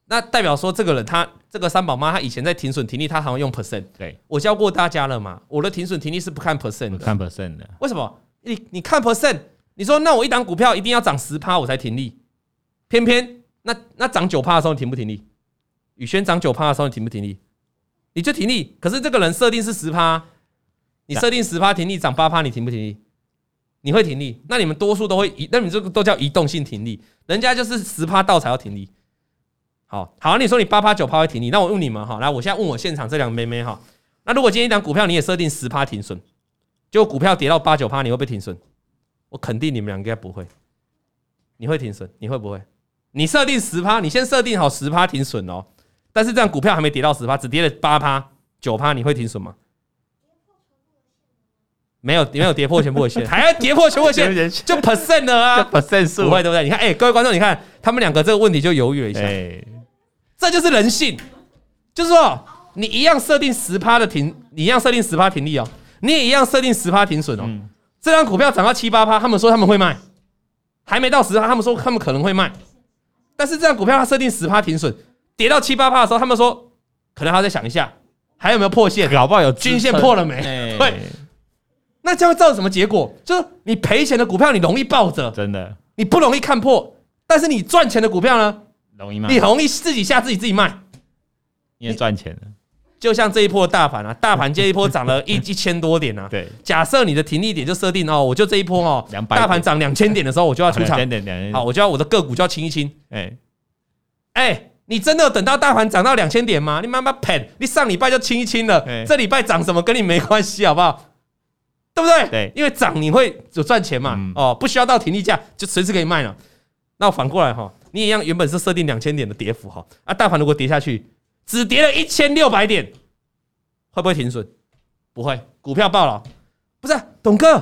那代表说这个人他这个三宝妈，他以前在停损停利，他好像用 percent。对，我教过大家了嘛，我的停损停利是不看 percent 的，不看 percent 的。为什么？你你看 percent。你说那我一档股票一定要涨十趴我才停利，偏偏那那涨九趴的时候你停不停利？宇轩涨九趴的时候你停不停利？你就停利。可是这个人设定是十趴，你设定十趴停利涨八趴你停不停利？你会停利？那你们多数都会移，那你这个都叫移动性停利，人家就是十趴到才要停利。好好，你说你八趴九趴会停利，那我问你们哈，来，我现在问我现场这两个妹妹哈，那如果今天一档股票你也设定十趴停损，结果股票跌到八九趴，你会不会停损？我肯定你们两个不会，你会停损？你会不会？你设定十趴，你先设定好十趴停损哦。但是这样股票还没跌到十趴，只跌了八趴、九趴，你会停损吗？没有，没有跌破全部的线，还要跌破全部的线，就 percent 了啊，percent 数不会对不对？你看，哎，各位观众，你看他们两个这个问题就犹豫了一下，这就是人性，就是说你一样设定十趴的停，你一样设定十趴停利哦，你也一样设定十趴停损哦。这张股票涨到七八趴，他们说他们会卖，还没到十趴，他们说他们可能会卖。但是这张股票它设定十趴停损，跌到七八趴的时候，他们说可能还要再想一下，还有没有破线？搞不好有均线破了没？对。那这样会造成什么结果？就是你赔钱的股票你容易抱着，真的，你不容易看破。但是你赚钱的股票呢？容易卖，你容易自己吓自己自己卖，你也赚钱了。就像这一波大盘啊，大盘这一波涨了一 一千多点啊。对，假设你的停利点就设定哦，我就这一波哦，大盘涨两千点的时候，我就要出场。好，我就要我的个股就要清一清。哎，哎，你真的有等到大盘涨到两千点吗？你妈妈骗！你上礼拜就清一清了，这礼拜涨什么跟你没关系，好不好？对不对？对，因为涨你会有赚钱嘛。哦，不需要到停利价就随时可以卖了。那我反过来哈，你也一样，原本是设定两千点的跌幅哈，啊，大盘如果跌下去。只跌了一千六百点，会不会停损？不会，股票爆了。不是、啊，董哥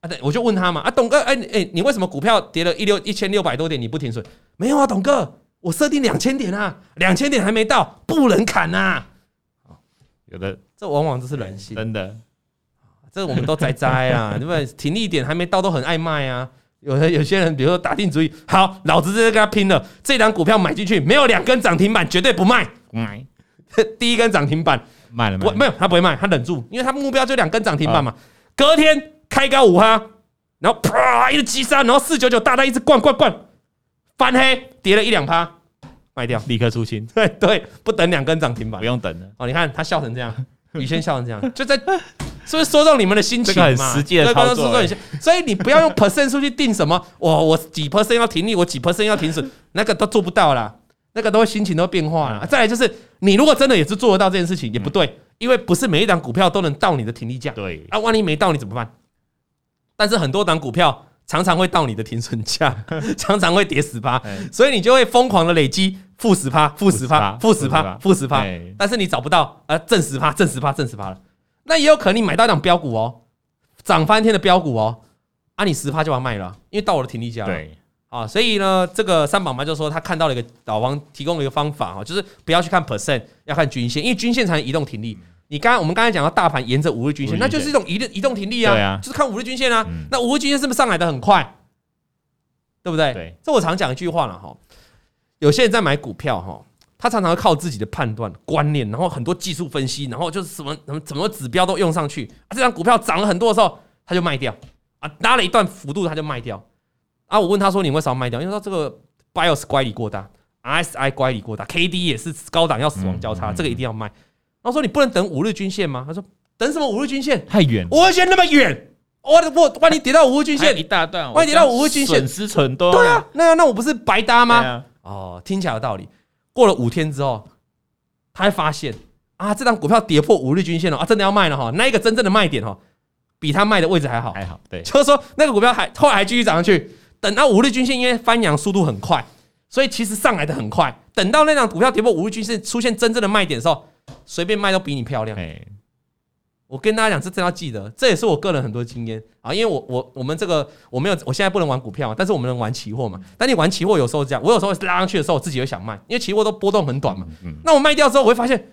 啊，对，我就问他嘛啊，董哥，哎、欸、哎、欸，你为什么股票跌了一六一千六百多点你不停损？没有啊，董哥，我设定两千点啊，两千点还没到，不能砍呐、啊。有的，这往往就是人性，真的，这我们都栽栽啊，对不对？停利点还没到，都很爱卖啊。有的有些人，比如说打定主意，好，老子在这跟他拼了，这档股票买进去，没有两根涨停板，绝对不卖。买，第一根涨停板卖了，不，没有，他不会卖，他忍住，因为他目标就两根涨停板嘛。隔天开高五哈，然后啪一直急杀，然后四九九大单一直灌灌灌，翻黑跌了一两趴，卖掉，立刻出清。对对，不等两根涨停板，不用等了。哦，你看他笑成这样，宇轩笑成这样，就在是不是说中你们的心情嘛？实际的操作，所以你不要用 percent 数去定什么，我我几 percent 要停利，我几 percent 要停损，那个都做不到啦。那个都会心情都会变化了。再来就是，你如果真的也是做得到这件事情，也不对，因为不是每一档股票都能到你的停利价。对啊，万一没到你怎么办？但是很多档股票常常会到你的停损价，常常会跌十趴，所以你就会疯狂的累积负十趴、负十趴、负十趴、负十趴。但是你找不到啊，正十趴、正十趴、正十趴了。那也有可能你买到一档标股哦，涨翻天的标股哦，啊，你十趴就要卖了，因为到我的停利价了。对。啊，所以呢，这个三宝妈就说他看到了一个老王提供了一个方法哈，就是不要去看 percent，要看均线，因为均线才能移动停利。你刚刚我们刚才讲到大盘沿着五日均线，那就是一种移移动停利啊，啊，就是看五日均线啊。那五日均线是不是上来的很快？对不对？对，这我常讲一句话了哈，有些人在买股票哈，他常常会靠自己的判断观念，然后很多技术分析，然后就是什么什么什么指标都用上去啊，这张股票涨了很多的时候，他就卖掉啊，拉了一段幅度他就卖掉。啊！我问他说：“你为什么卖掉？因为说这个 BIOS 乖离过大，RSI 乖离过大，KD 也是高档要死亡交叉，这个一定要卖。”然后说：“你不能等五日均线吗？”他说：“等什么五日均线？太远，五日线那么远，我我万一跌到五日均线一大段，万一跌到五日均线，损失很多。对啊，那那我不是白搭吗？哦，听起来有道理。过了五天之后，他还发现啊，这张股票跌破五日均线了啊，真的要卖了哈。那一个真正的卖点哈，比他卖的位置还好，还好。对，就是说那个股票还后来还继续涨上去。等到五日均线，因为翻扬速度很快，所以其实上来的很快。等到那张股票跌破五日均线，出现真正的卖点的时候，随便卖都比你漂亮。我跟大家讲，这真要记得，这也是我个人很多经验啊。因为我我我们这个我没有，我现在不能玩股票，但是我们能玩期货嘛。但你玩期货有时候这样，我有时候拉上去的时候，我自己会想卖，因为期货都波动很短嘛。那我卖掉之后，我会发现，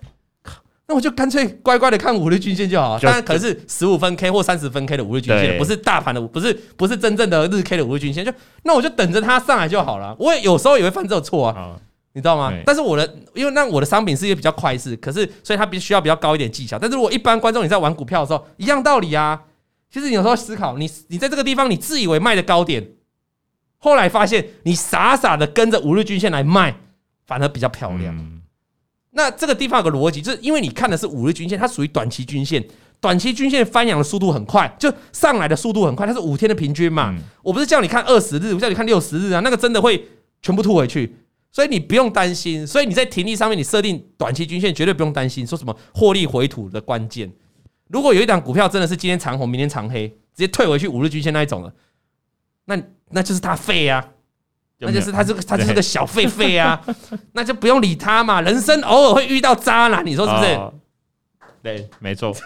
那我就干脆乖乖的看五日均线就好了。当然可能是十五分 K 或三十分 K 的五日均线，不是大盘的，不是不是真正的日 K 的五日均线。就那我就等着它上来就好了。我也有时候也会犯这种错啊。你知道吗？但是我的，因为那我的商品是一个比较快式，可是所以它必须要比较高一点技巧。但是如果一般观众你在玩股票的时候，一样道理啊。其实你有时候思考，你你在这个地方你自以为卖的高点，后来发现你傻傻的跟着五日均线来卖，反而比较漂亮。那这个地方有个逻辑，就是因为你看的是五日均线，它属于短期均线，短期均线翻扬的速度很快，就上来的速度很快，它是五天的平均嘛。我不是叫你看二十日，我叫你看六十日啊，那个真的会全部吐回去。所以你不用担心，所以你在停利上面，你设定短期均线绝对不用担心，说什么获利回吐的关键。如果有一档股票真的是今天长红，明天长黑，直接退回去五日均线那一种了，那那就是他废啊，那就是他这个他就是个小废废啊，那就不用理他嘛。人生偶尔会遇到渣男，你说是不是？对，没错，是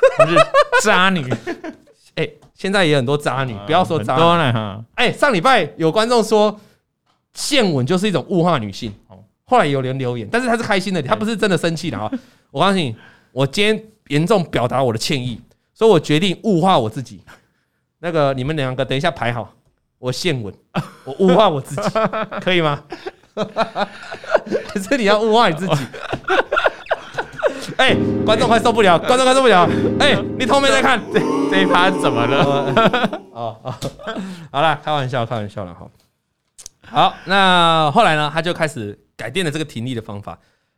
渣女。哎，现在也很多渣女，不要说渣男哈。哎，上礼拜有观众说。线稳就是一种物化女性，哦后来有人留言，但是他是开心的，他不是真的生气的啊！我告诉你，我今天严重表达我的歉意，所以我决定物化我自己。那个你们两个等一下排好，我献吻，我物化我自己，可以吗？可 是你要物化你自己。哎，观众快受不了，观众快受不了！哎，你头没在看这这一趴怎么了？哦哦，好了，开玩笑，开玩笑了哈。好，那后来呢？他就开始改变了这个停利的方法，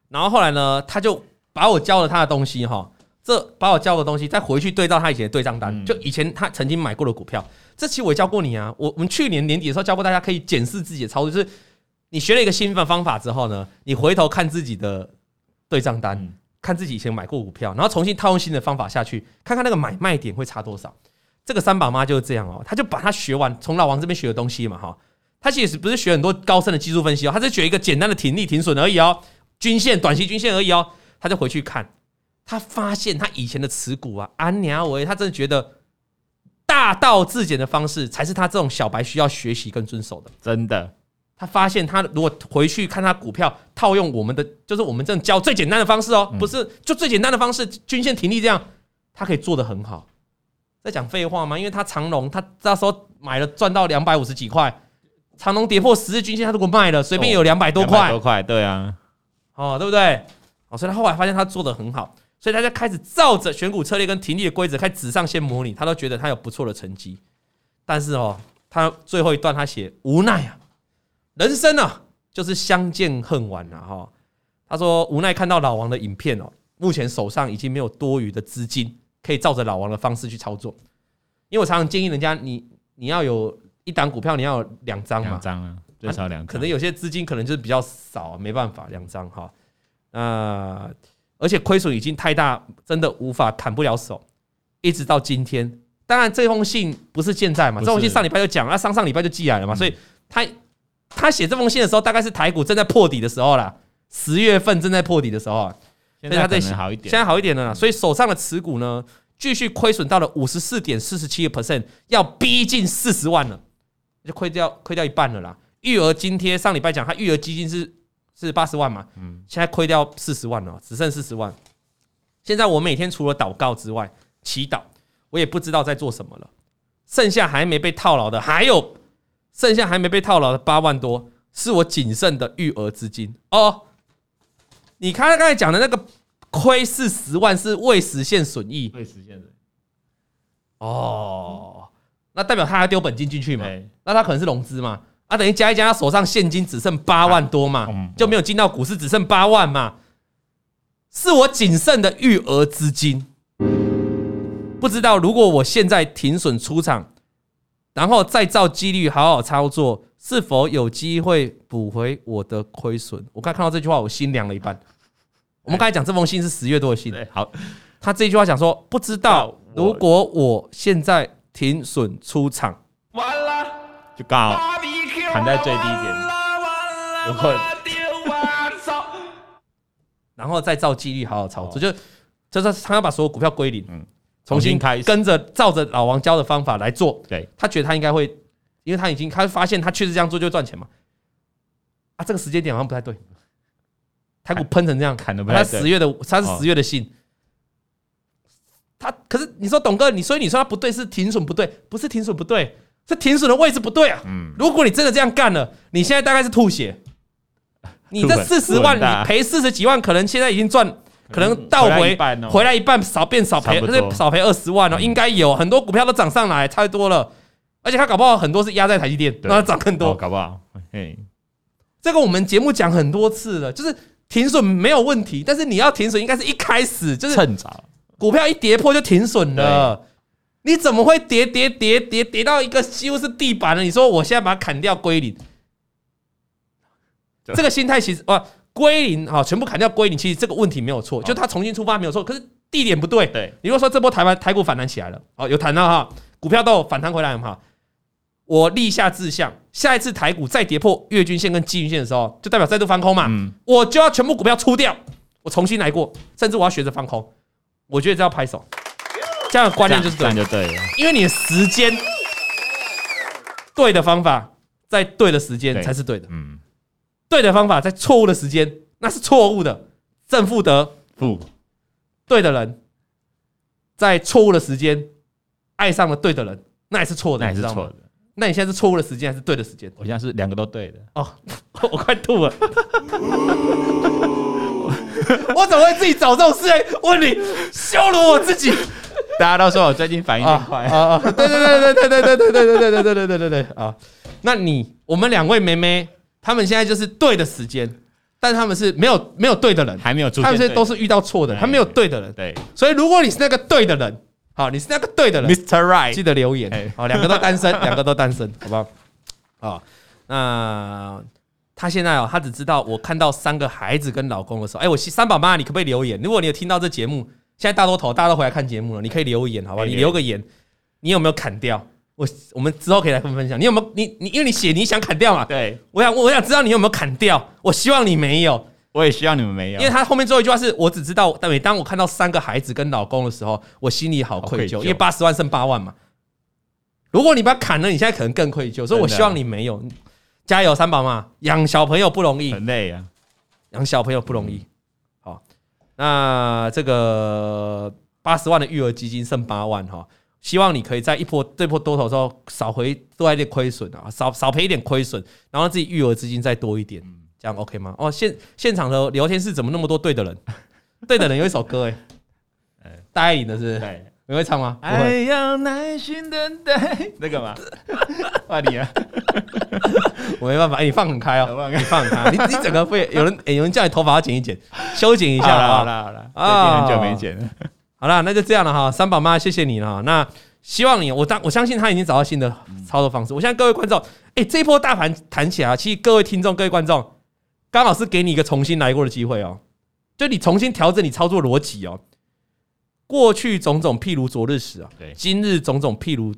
然后后来呢，他就把我教了他的东西哈，这把我教的东西再回去对照他以前的对账单，就以前他曾经买过的股票，这期我也教过你啊。我我们去年年底的时候教过大家，可以检视自己的操作，就是你学了一个新的方法之后呢，你回头看自己的对账单，看自己以前买过股票，然后重新套用新的方法下去，看看那个买卖点会差多少。这个三宝妈就是这样哦，他就把他学完从老王这边学的东西嘛哈。他其实不是学很多高深的技术分析哦，他是学一个简单的停利停损而已哦，均线短期均线而已哦。他就回去看，他发现他以前的持股啊，安娘维，他真的觉得大道至简的方式才是他这种小白需要学习跟遵守的。真的，他发现他如果回去看他股票，套用我们的就是我们这种教最简单的方式哦，不是就最简单的方式，均线停利这样，他可以做得很好。在讲废话吗？因为他长隆，他那时候买了赚到两百五十几块。长龙跌破十日均线，他如果卖了，随便有两百多块，多块，对啊，哦，对不对？哦，所以他后来发现他做的很好，所以大家开始照着选股策略跟停利的规则，开始纸上先模拟，他都觉得他有不错的成绩。但是哦，他最后一段他写无奈啊，人生啊就是相见恨晚了哈。他说无奈看到老王的影片哦，目前手上已经没有多余的资金可以照着老王的方式去操作，因为我常常建议人家，你你要有。一档股票你要两张嘛？两张啊，最少两张。可能有些资金可能就是比较少，没办法两张哈。那而且亏损已经太大，真的无法砍不了手。一直到今天，当然这封信不是现在嘛，这封信上礼拜就讲了，上上礼拜就寄来了嘛。所以他他写这封信的时候，大概是台股正在破底的时候啦，十月份正在破底的时候啊。现在可能好一点，现在好一点了。所以手上的持股呢，继续亏损到了五十四点四十七个 percent，要逼近四十万了。就亏掉亏掉一半了啦，育儿津贴上礼拜讲，他育儿基金是是八十万嘛，嗯，现在亏掉四十万了，只剩四十万。现在我每天除了祷告之外，祈祷，我也不知道在做什么了。剩下还没被套牢的，还有剩下还没被套牢的八万多，是我仅剩的育儿资金哦。你看他刚才讲的那个亏四十万是未实现损益，未实现的哦。那代表他还丢本金进去嘛？那他可能是融资嘛？啊，等于加一加，他手上现金只剩八万多嘛，就没有进到股市，只剩八万嘛。是我仅剩的余额资金。不知道如果我现在停损出场，然后再照纪律好好操作，是否有机会补回我的亏损？我刚看到这句话，我心凉了一半。我们刚才讲这封信是十月多的信，好，他这句话讲说，不知道如果我现在停损出场，完了，就刚好砍在最低点，如果，然后再照纪律好好操作，就就是他要把所有股票归零，嗯。重新开始，跟着照着老王教的方法来做。对，他觉得他应该会，因为他已经他发现他确实这样做就赚钱嘛。啊，这个时间点好像不太对。台股喷成这样，砍的不太对。他十月的，他是十月的信。他可是你说董哥，你所以你说他不对是停损不对，不是停损不对，是停损的位置不对啊。嗯。如果你真的这样干了，你现在大概是吐血。你这四十万，你赔四十几万，可能现在已经赚。可能倒回回来一半少变少赔，少赔二十万哦，应该有很多股票都涨上来，差不多了。而且他搞不好很多是压在台积电，让它涨更多，搞不好。嘿，这个我们节目讲很多次了，就是停损没有问题，但是你要停损，应该是一开始就是趁早，股票一跌破就停损了。你怎么会跌跌跌跌跌到一个几乎是地板了？你说我现在把它砍掉归零，这个心态其实哇。归零啊，全部砍掉归零，其实这个问题没有错，就他重新出发没有错，可是地点不对。对，你如果说这波台湾台股反弹起来了，哦，有弹到哈，股票都有反弹回来了哈。我立下志向，下一次台股再跌破月均线跟季均线的时候，就代表再度翻空嘛。嗯，我就要全部股票出掉，我重新来过，甚至我要学着放空。我觉得这要拍手，这样的观念就是对，就对了，因为你的时间对的方法，在对的时间才是对的。嗯。对的方法在错误的时间，那是错误的，正负得负。对的人，在错误的时间爱上了对的人，那也是错的，那也是错的。那你现在是错误的时间还是对的时间？我现在是两个都对的。哦，我快吐了。我怎么会自己找这种事来问你，羞辱我自己？大家都说我最近反应挺快啊！啊，对对对对对对对对对对对对对对对对啊！那你我们两位妹妹。他们现在就是对的时间，但他们是没有没有对的人，还没有出现。他们现在都是遇到错的，他没有对的人。对，所以如果你是那个对的人，好，你是那个对的人，Mr. Right，记得留言。好，两个都单身，两个都单身，好不好？啊，那他现在哦，他只知道我看到三个孩子跟老公的时候，哎，我三宝妈，你可不可以留言？如果你有听到这节目，现在大多头，大家都回来看节目了，你可以留言，好不好？你留个言，你有没有砍掉？我我们之后可以来分分享，你有没有你你因为你写你想砍掉嘛？对，我想我想知道你有没有砍掉，我希望你没有，我也希望你们没有，因为他后面最后一句话是我只知道，但每当我看到三个孩子跟老公的时候，我心里好愧疚，因为八十万剩八万嘛。如果你把它砍了，你现在可能更愧疚，所以我希望你没有，加油三宝嘛，养小朋友不容易，很累啊，养小朋友不容易。好，那这个八十万的育儿基金剩八万哈。希望你可以在一波这波多头之后少回多一点亏损啊，少少赔一点亏损，然后自己育儿资金再多一点，这样 OK 吗？哦，现现场的聊天室怎么那么多对的人？对的人有一首歌哎，戴爱玲的是，对，你会唱吗？爱要耐心等待，那个嘛？换你啊！我没办法，你放很开哦，你放很开，你你整个会有人有人叫你头发要剪一剪，修剪一下好了好了，啊，很久没剪了。好了，那就这样了哈，三宝妈，谢谢你了。那希望你，我当我相信他已经找到新的操作方式。我现在各位观众，哎，这一波大盘弹起来，其实各位听众、各位观众，刚好是给你一个重新来过的机会哦。就你重新调整你操作逻辑哦。过去种种譬如昨日死啊，今日种种譬如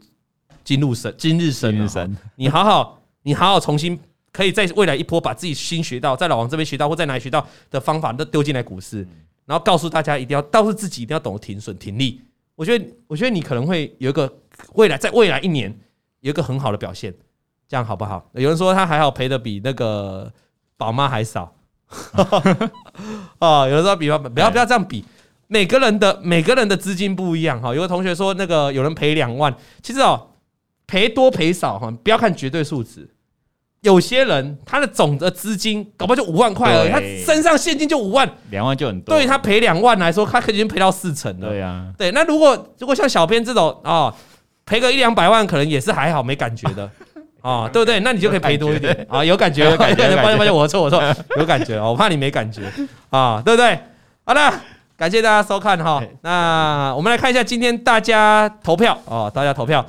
今日生，今日生，你好好，你好好重新，可以在未来一波把自己新学到，在老王这边学到或在哪里学到的方法都丢进来股市。然后告诉大家，一定要告诉自己，一定要懂得停损停利。我觉得，我觉得你可能会有一个未来，在未来一年有一个很好的表现，这样好不好？有人说他还好，赔的比那个宝妈还少。哦，有人说比方不要不要这样比，每个人的每个人的资金不一样哈。有个同学说，那个有人赔两万，其实哦，赔多赔少哈，不要看绝对数值。有些人他的总的资金搞不好就五万块而已，他身上现金就五万，两万就很多。对他赔两万来说，他已经赔到四成了。对呀，对。那如果如果像小编这种啊，赔个一两百万，可能也是还好，没感觉的啊，对不对？那你就可以赔多一点啊，有感觉，有感觉，发现发现我错我错，有感觉哦，我怕你没感觉啊，对不对？好的，感谢大家收看哈。那我们来看一下今天大家投票哦，大家投票。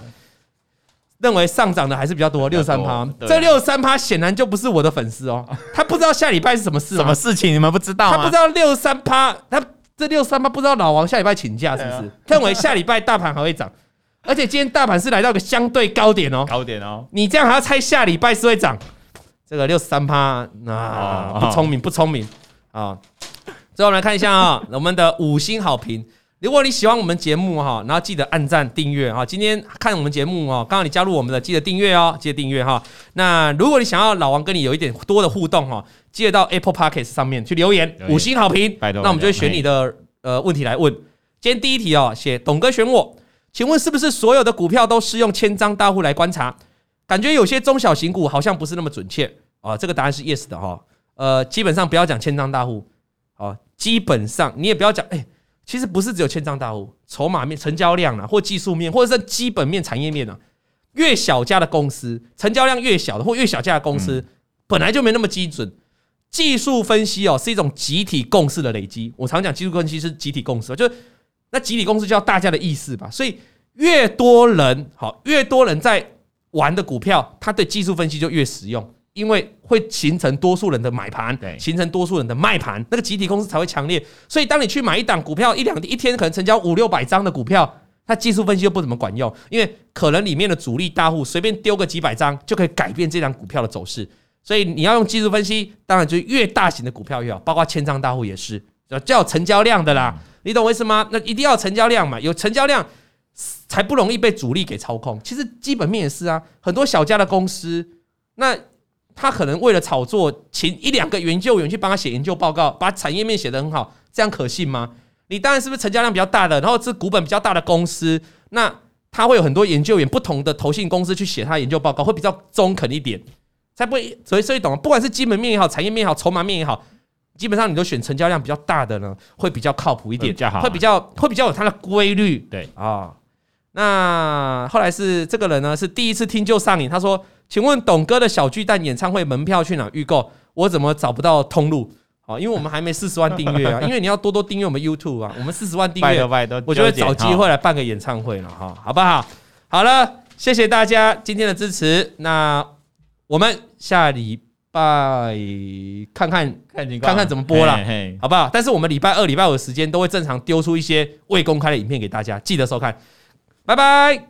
认为上涨的还是比较多，六三趴。这六三趴显然就不是我的粉丝哦，他不知道下礼拜是什么事，什么事情你们不知道？他不知道六三趴，他这六三趴不知道老王下礼拜请假是不是？认为下礼拜大盘还会涨，而且今天大盘是来到个相对高点哦，高点哦。你这样还要猜下礼拜是会涨？这个六三趴，那不聪明，不聪明啊！最后我们来看一下啊，我们的五星好评。如果你喜欢我们节目哈，然后记得按赞订阅哈。今天看我们节目哦，刚好你加入我们的，记得订阅哦，记得订阅哈。那如果你想要老王跟你有一点多的互动哈，记得到 Apple Podcast 上面去留言，五星好评。那我们就会选你的呃问题来问。今天第一题哦，写董哥选我，请问是不是所有的股票都适用千张大户来观察？感觉有些中小型股好像不是那么准确啊。这个答案是 yes 的哈。呃，基本上不要讲千张大户啊，基本上你也不要讲哎。其实不是只有千张大户，筹码面、成交量啊，或技术面，或者是基本面、产业面啊，越小家的公司，成交量越小的，或越小家的公司，本来就没那么基准。技术分析哦，是一种集体共识的累积。我常讲技术分析是集体共识，就是那集体共识叫大家的意思吧。所以越多人好，越多人在玩的股票，它对技术分析就越实用。因为会形成多数人的买盘，形成多数人的卖盘，那个集体公司才会强烈。所以，当你去买一档股票，一两一天可能成交五六百张的股票，它技术分析又不怎么管用，因为可能里面的主力大户随便丢个几百张就可以改变这张股票的走势。所以，你要用技术分析，当然就越大型的股票越好，包括千张大户也是，叫有成交量的啦。你懂我意思吗？那一定要成交量嘛，有成交量才不容易被主力给操控。其实基本面也是啊，很多小家的公司那。他可能为了炒作，请一两个研究员去帮他写研究报告，把产业面写得很好，这样可信吗？你当然是不是成交量比较大的，然后是股本比较大的公司，那他会有很多研究员，不同的投信公司去写他的研究报告，会比较中肯一点，才不会。所以，所以懂，不管是基本面也好，产业面也好，筹码面也好，基本上你都选成交量比较大的呢，会比较靠谱一点，会比较会比较有它的规律。对啊，那后来是这个人呢，是第一次听就上瘾，他说。请问董哥的小巨蛋演唱会门票去哪预购？我怎么找不到通路？好，因为我们还没四十万订阅啊，因为你要多多订阅我们 YouTube 啊，我们四十万订阅，我就会找机会来办个演唱会了哈，好不好？好了，谢谢大家今天的支持，那我们下礼拜看看看看怎么播了，好不好？但是我们礼拜二、礼拜五的时间都会正常丢出一些未公开的影片给大家，记得收看，拜拜。